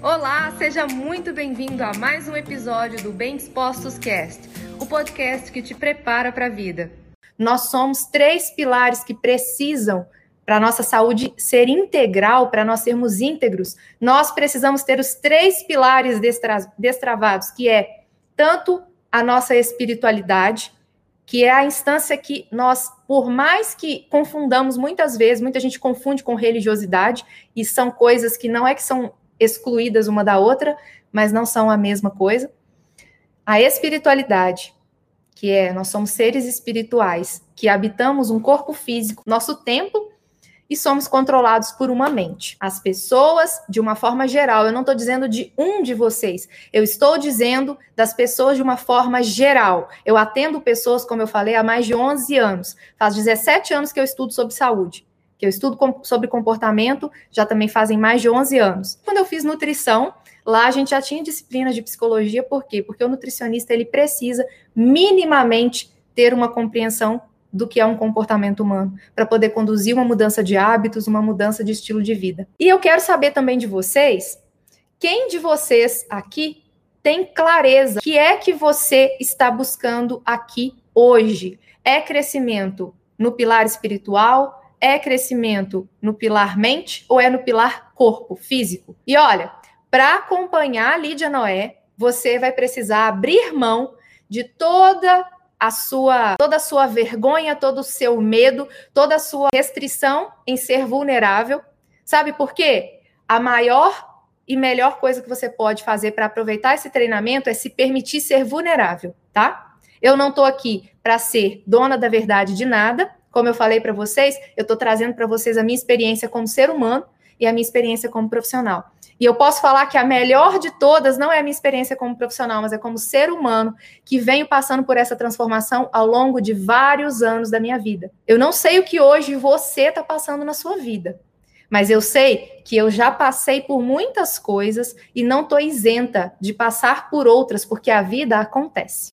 Olá, seja muito bem-vindo a mais um episódio do Bem Dispostos Cast, o podcast que te prepara para a vida. Nós somos três pilares que precisam para a nossa saúde ser integral, para nós sermos íntegros, nós precisamos ter os três pilares destra destravados, que é tanto a nossa espiritualidade, que é a instância que nós, por mais que confundamos muitas vezes, muita gente confunde com religiosidade, e são coisas que não é que são excluídas uma da outra, mas não são a mesma coisa. A espiritualidade, que é nós somos seres espirituais que habitamos um corpo físico, nosso tempo e somos controlados por uma mente. As pessoas, de uma forma geral, eu não estou dizendo de um de vocês, eu estou dizendo das pessoas de uma forma geral. Eu atendo pessoas, como eu falei, há mais de 11 anos. Faz 17 anos que eu estudo sobre saúde que eu estudo sobre comportamento, já também fazem mais de 11 anos. Quando eu fiz nutrição, lá a gente já tinha disciplinas de psicologia, por quê? Porque o nutricionista ele precisa minimamente ter uma compreensão do que é um comportamento humano, para poder conduzir uma mudança de hábitos, uma mudança de estilo de vida. E eu quero saber também de vocês, quem de vocês aqui tem clareza que é que você está buscando aqui hoje? É crescimento no pilar espiritual, é crescimento no pilar mente ou é no pilar corpo, físico? E olha, para acompanhar a Lídia Noé, você vai precisar abrir mão de toda a sua toda a sua vergonha, todo o seu medo, toda a sua restrição em ser vulnerável. Sabe por quê? A maior e melhor coisa que você pode fazer para aproveitar esse treinamento é se permitir ser vulnerável, tá? Eu não estou aqui para ser dona da verdade de nada, como eu falei para vocês, eu estou trazendo para vocês a minha experiência como ser humano e a minha experiência como profissional. E eu posso falar que a melhor de todas não é a minha experiência como profissional, mas é como ser humano que venho passando por essa transformação ao longo de vários anos da minha vida. Eu não sei o que hoje você está passando na sua vida, mas eu sei que eu já passei por muitas coisas e não estou isenta de passar por outras, porque a vida acontece.